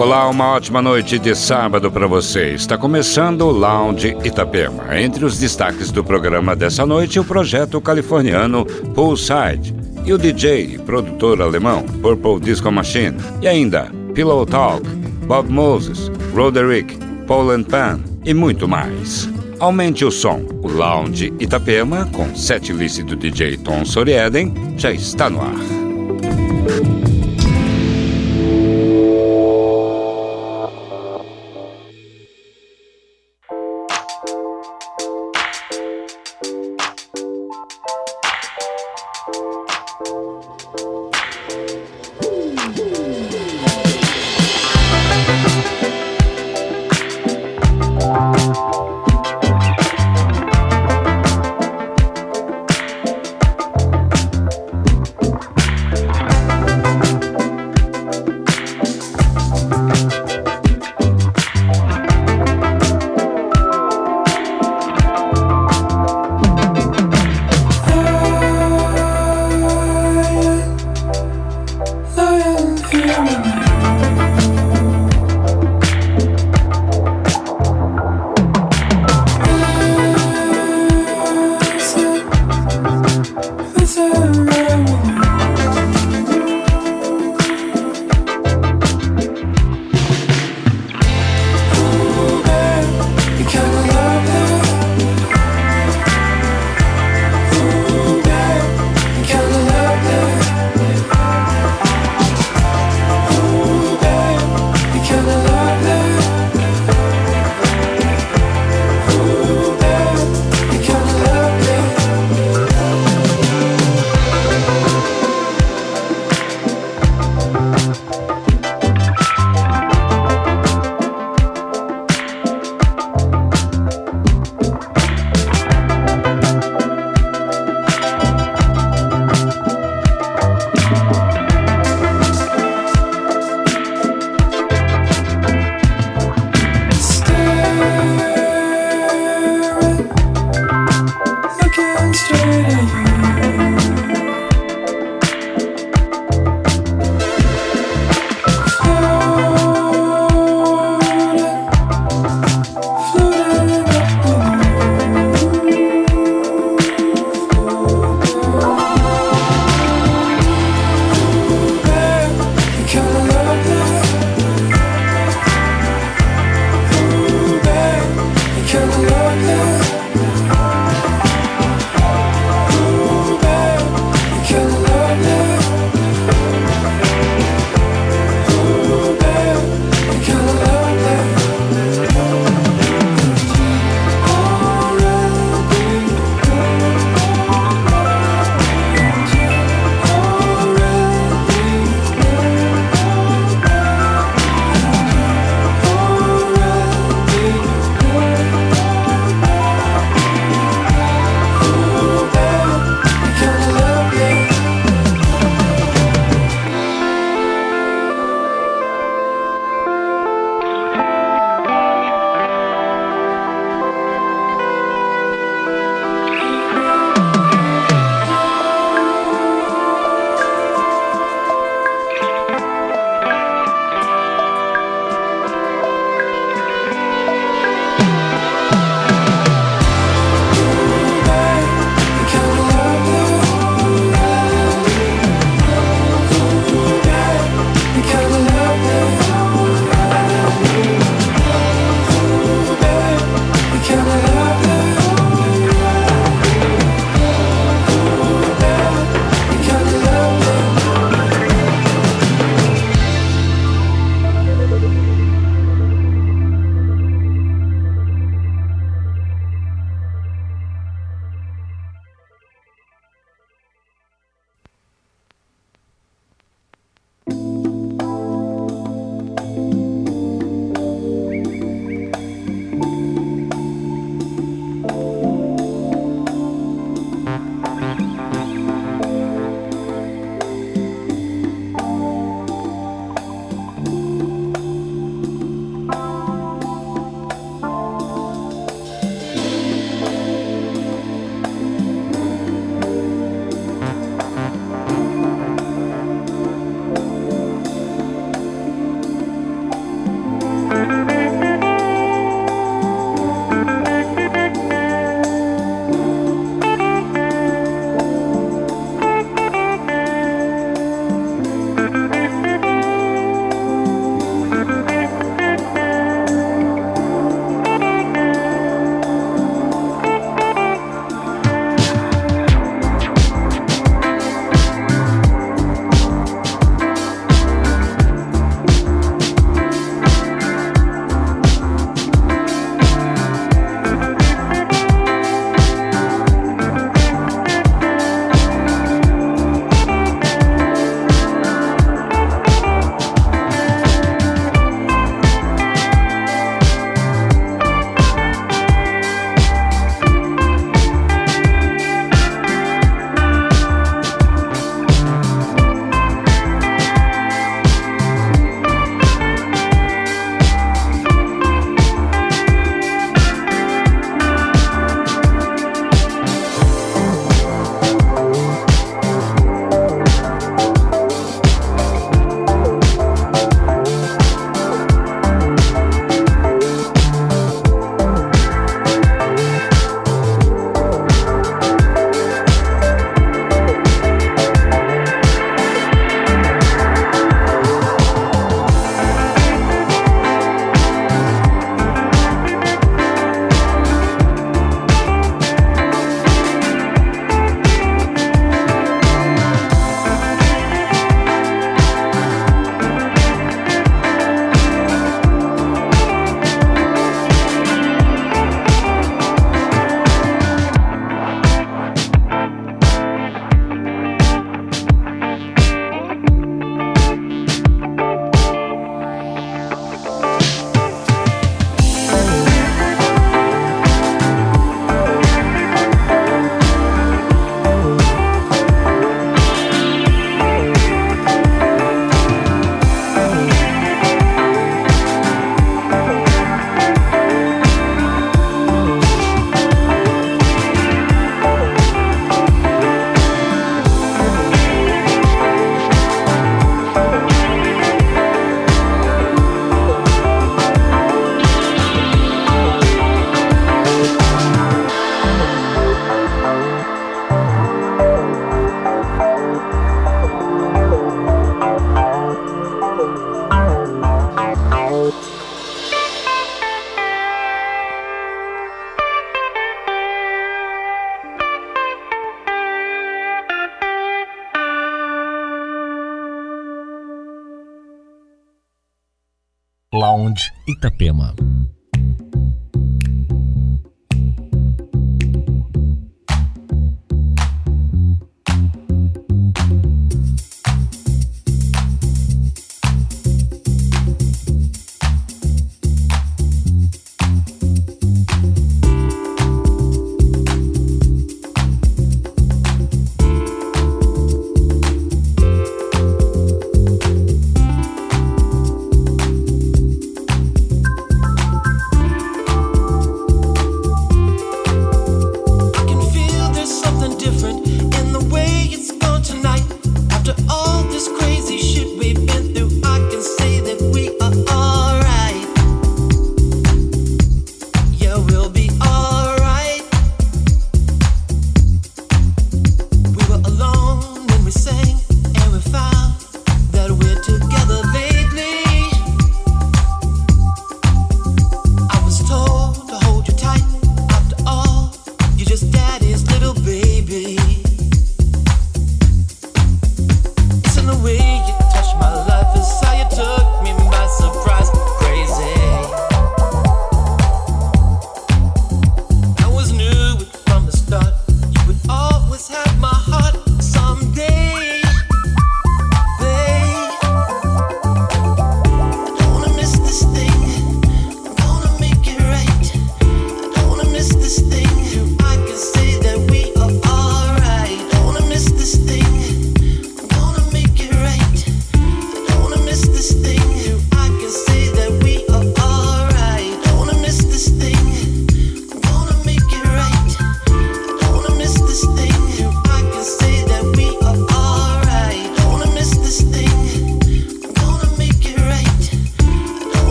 Olá, uma ótima noite de sábado para você. Está começando o Lounge Itapema. Entre os destaques do programa dessa noite, o projeto californiano Poolside e o DJ, produtor alemão Purple Disco Machine. E ainda Pillow Talk, Bob Moses, Roderick, Paul and Pan e muito mais. Aumente o som. O Lounge Itapema, com set list do DJ Tom Sorieden, já está no ar.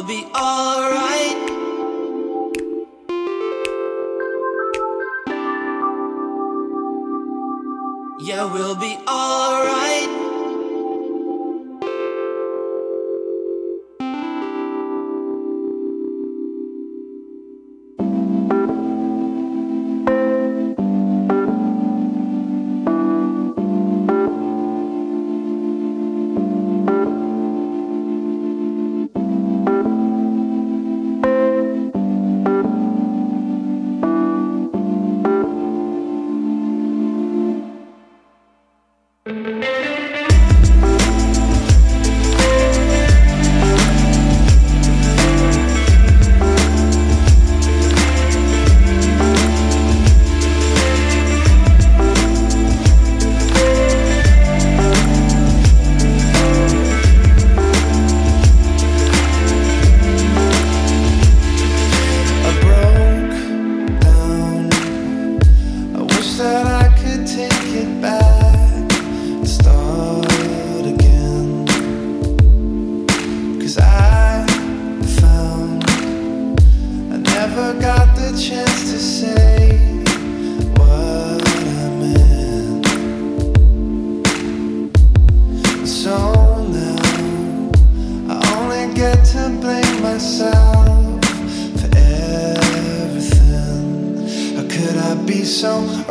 I'll be alright. Itapema.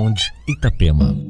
Lounge Itapema.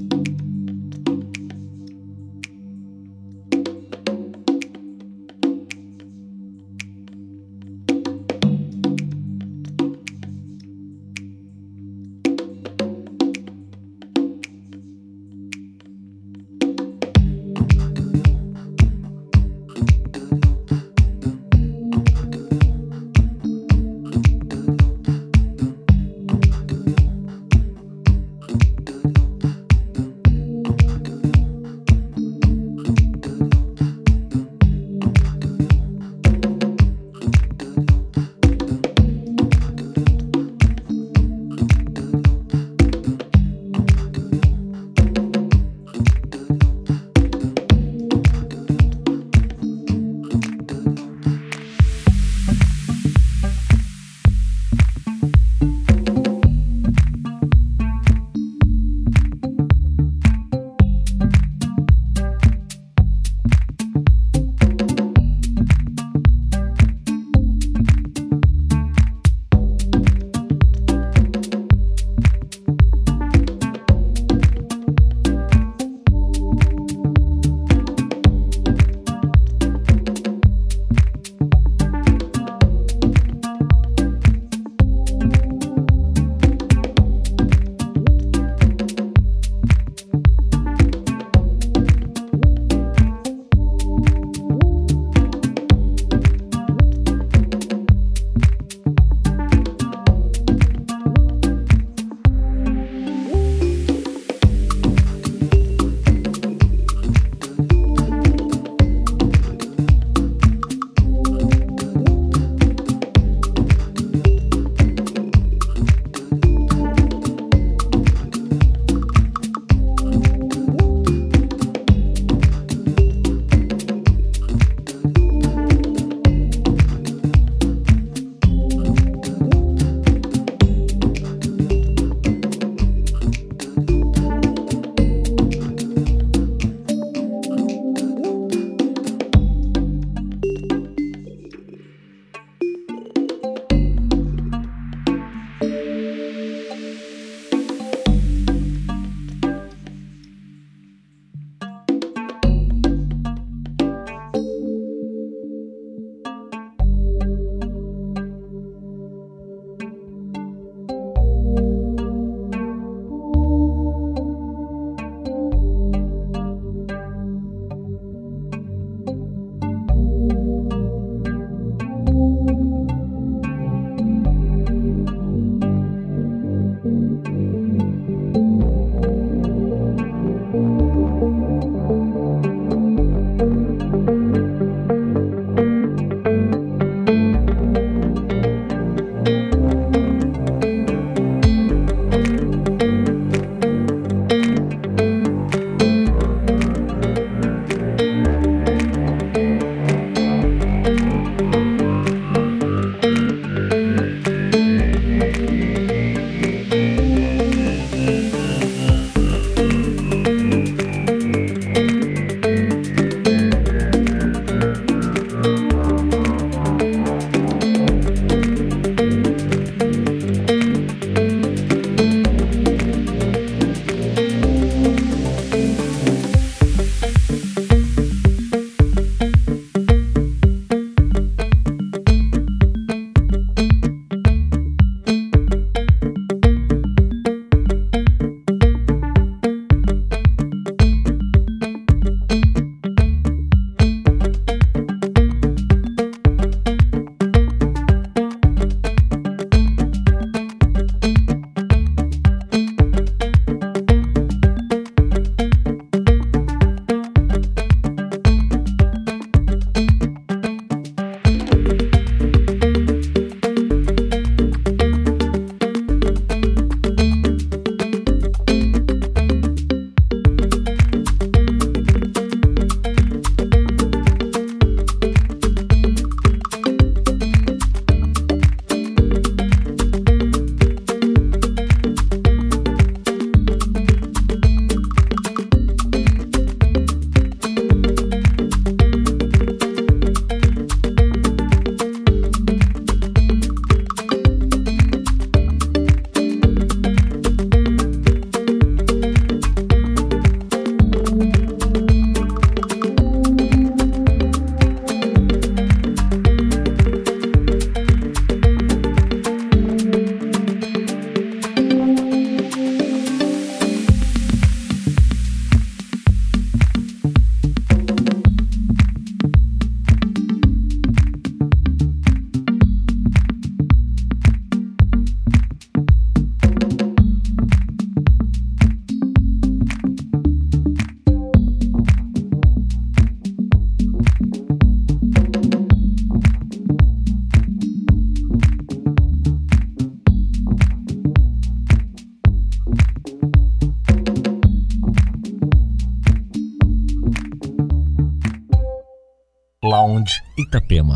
Lounge Itapema.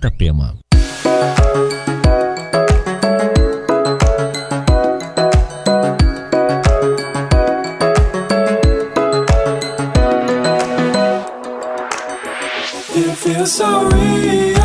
Itapema. It feels so real.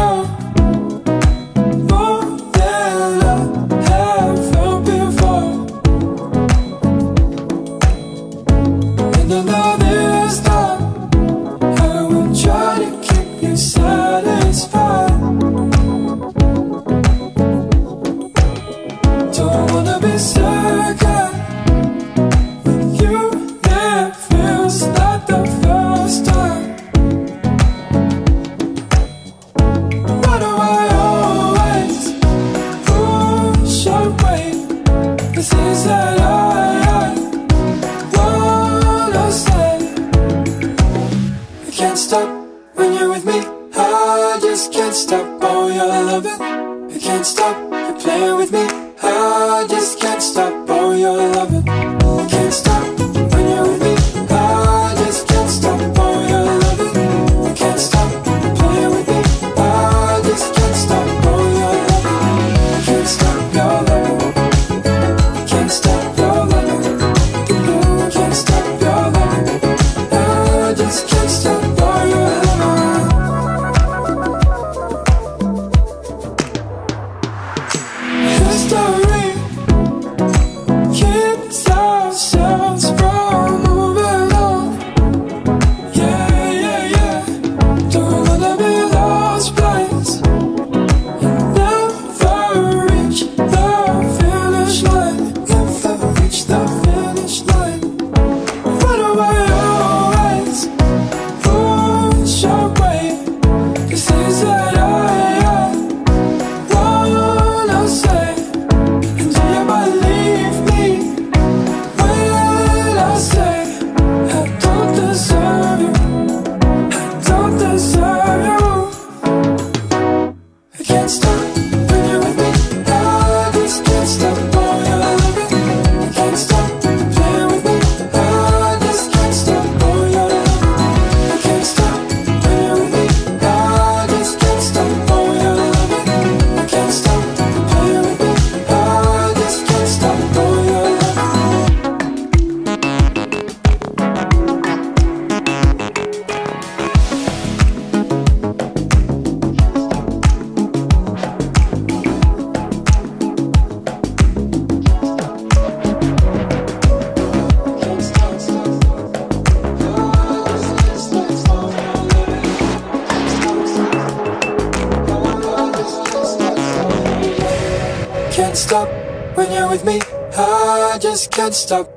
can't stop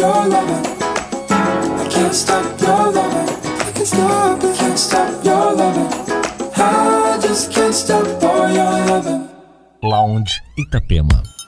your loving. I Lounge Itapema.